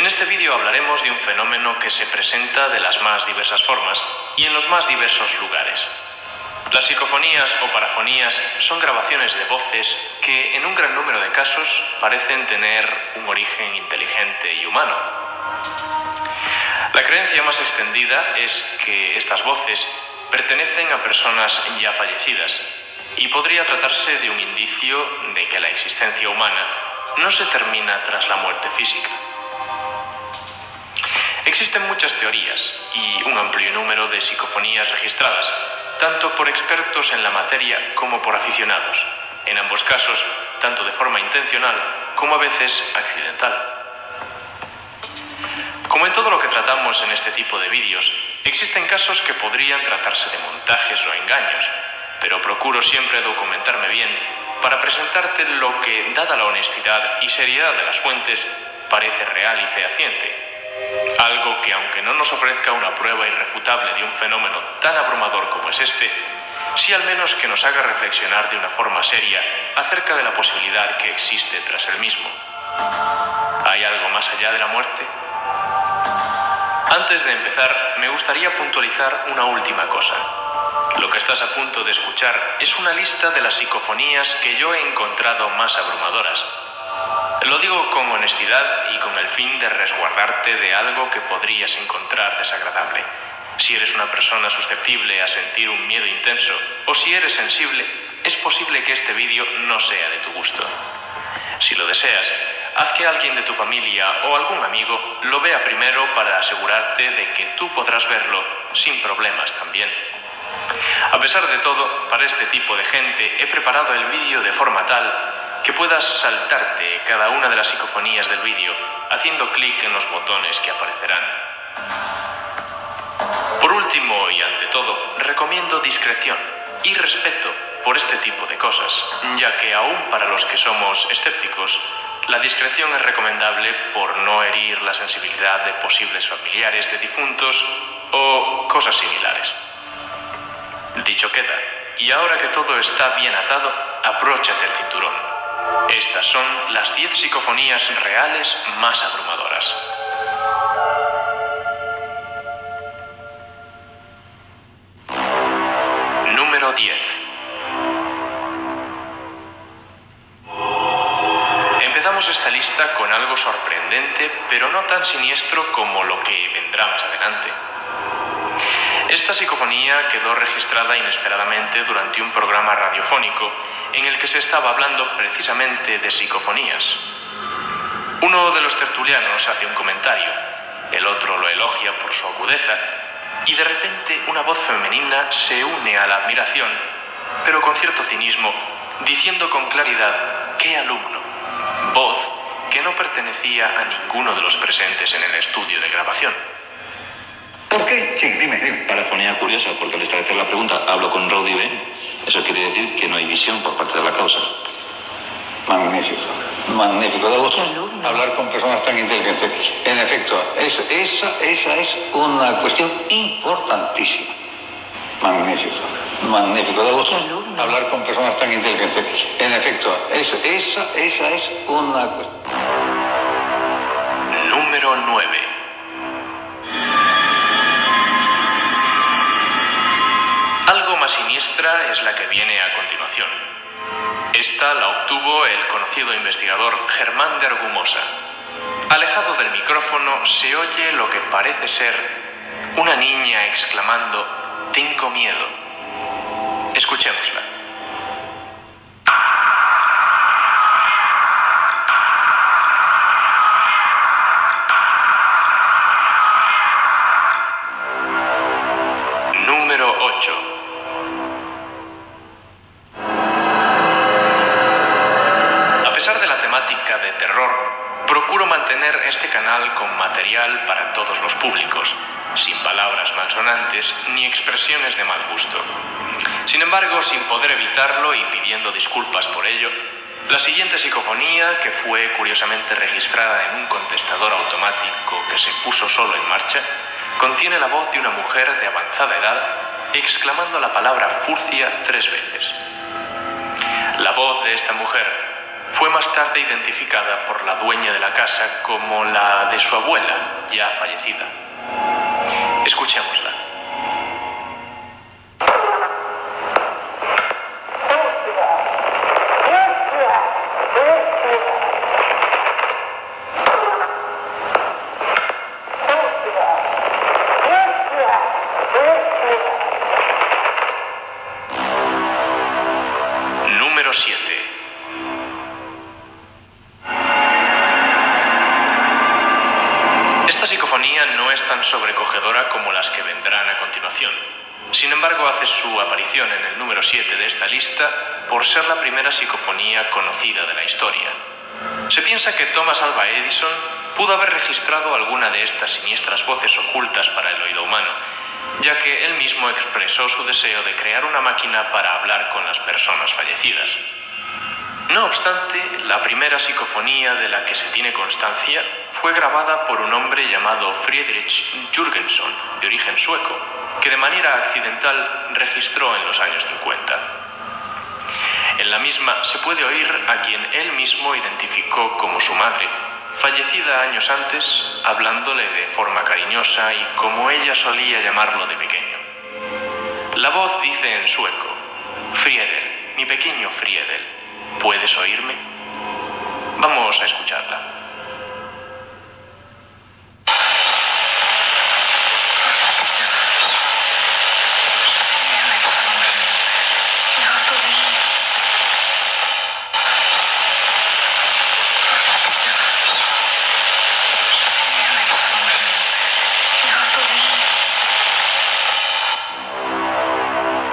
En este vídeo hablaremos de un fenómeno que se presenta de las más diversas formas y en los más diversos lugares. Las psicofonías o parafonías son grabaciones de voces que en un gran número de casos parecen tener un origen inteligente y humano. La creencia más extendida es que estas voces pertenecen a personas ya fallecidas y podría tratarse de un indicio de que la existencia humana no se termina tras la muerte física. Existen muchas teorías y un amplio número de psicofonías registradas, tanto por expertos en la materia como por aficionados, en ambos casos, tanto de forma intencional como a veces accidental. Como en todo lo que tratamos en este tipo de vídeos, existen casos que podrían tratarse de montajes o engaños, pero procuro siempre documentarme bien para presentarte lo que, dada la honestidad y seriedad de las fuentes, parece real y fehaciente. Algo que, aunque no nos ofrezca una prueba irrefutable de un fenómeno tan abrumador como es este, sí al menos que nos haga reflexionar de una forma seria acerca de la posibilidad que existe tras el mismo. ¿Hay algo más allá de la muerte? Antes de empezar, me gustaría puntualizar una última cosa. Lo que estás a punto de escuchar es una lista de las psicofonías que yo he encontrado más abrumadoras. Lo digo con honestidad y con el fin de resguardarte de algo que podrías encontrar desagradable. Si eres una persona susceptible a sentir un miedo intenso o si eres sensible, es posible que este vídeo no sea de tu gusto. Si lo deseas, haz que alguien de tu familia o algún amigo lo vea primero para asegurarte de que tú podrás verlo sin problemas también. A pesar de todo, para este tipo de gente he preparado el vídeo de forma tal que puedas saltarte cada una de las psicofonías del vídeo haciendo clic en los botones que aparecerán. Por último y ante todo, recomiendo discreción y respeto por este tipo de cosas, ya que aún para los que somos escépticos, la discreción es recomendable por no herir la sensibilidad de posibles familiares de difuntos o cosas similares. Dicho queda, y ahora que todo está bien atado, apróchate el cinturón. Estas son las 10 psicofonías reales más abrumadoras. Número 10. Empezamos esta lista con algo sorprendente, pero no tan siniestro como lo que vendrá más adelante. Esta psicofonía quedó registrada inesperadamente durante un programa radiofónico en el que se estaba hablando precisamente de psicofonías. Uno de los tertulianos hace un comentario, el otro lo elogia por su agudeza, y de repente una voz femenina se une a la admiración, pero con cierto cinismo, diciendo con claridad, ¿qué alumno? Voz que no pertenecía a ninguno de los presentes en el estudio de grabación. ¿Por qué? Sí, dime, dime. Parafonía curiosa, porque al establecer la pregunta hablo con Rodi B, eso quiere decir que no hay visión por parte de la causa. Magnífico, magnífico. De vos hablar con personas tan inteligentes. En efecto, es, esa, esa es una cuestión importantísima. Magnífico, magnífico. De vos hablar con personas tan inteligentes. En efecto, es, esa, esa es una cuestión. Número 9. Algo más siniestra es la que viene a continuación. Esta la obtuvo el conocido investigador Germán de Argumosa. Alejado del micrófono se oye lo que parece ser una niña exclamando, Tengo miedo. Escuchémosla. Número 8. Para todos los públicos, sin palabras malsonantes ni expresiones de mal gusto. Sin embargo, sin poder evitarlo y pidiendo disculpas por ello, la siguiente psicofonía, que fue curiosamente registrada en un contestador automático que se puso solo en marcha, contiene la voz de una mujer de avanzada edad exclamando la palabra furcia tres veces. La voz de esta mujer fue más tarde identificada por la dueña de la casa como la de su abuela, ya fallecida. Escuchémosla. Esta psicofonía no es tan sobrecogedora como las que vendrán a continuación. Sin embargo, hace su aparición en el número 7 de esta lista por ser la primera psicofonía conocida de la historia. Se piensa que Thomas Alva Edison pudo haber registrado alguna de estas siniestras voces ocultas para el oído humano, ya que él mismo expresó su deseo de crear una máquina para hablar con las personas fallecidas. No obstante, la primera psicofonía de la que se tiene constancia fue grabada por un hombre llamado Friedrich Jürgenson, de origen sueco, que de manera accidental registró en los años 50. En la misma se puede oír a quien él mismo identificó como su madre, fallecida años antes, hablándole de forma cariñosa y como ella solía llamarlo de pequeño. La voz dice en sueco, Friedel, mi pequeño Friedel, ¿puedes oírme? Vamos a escucharla.